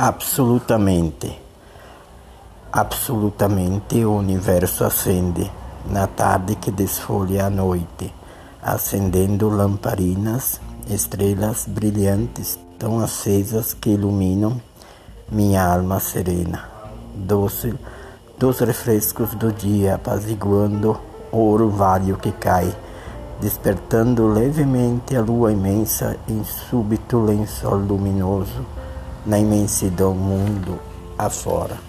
Absolutamente, absolutamente o universo acende na tarde que desfolha a noite, acendendo lamparinas, estrelas brilhantes tão acesas que iluminam minha alma serena, doce dos refrescos do dia, apaziguando o orvalho que cai, despertando levemente a lua imensa em súbito lençol luminoso na imensidão mundo afora.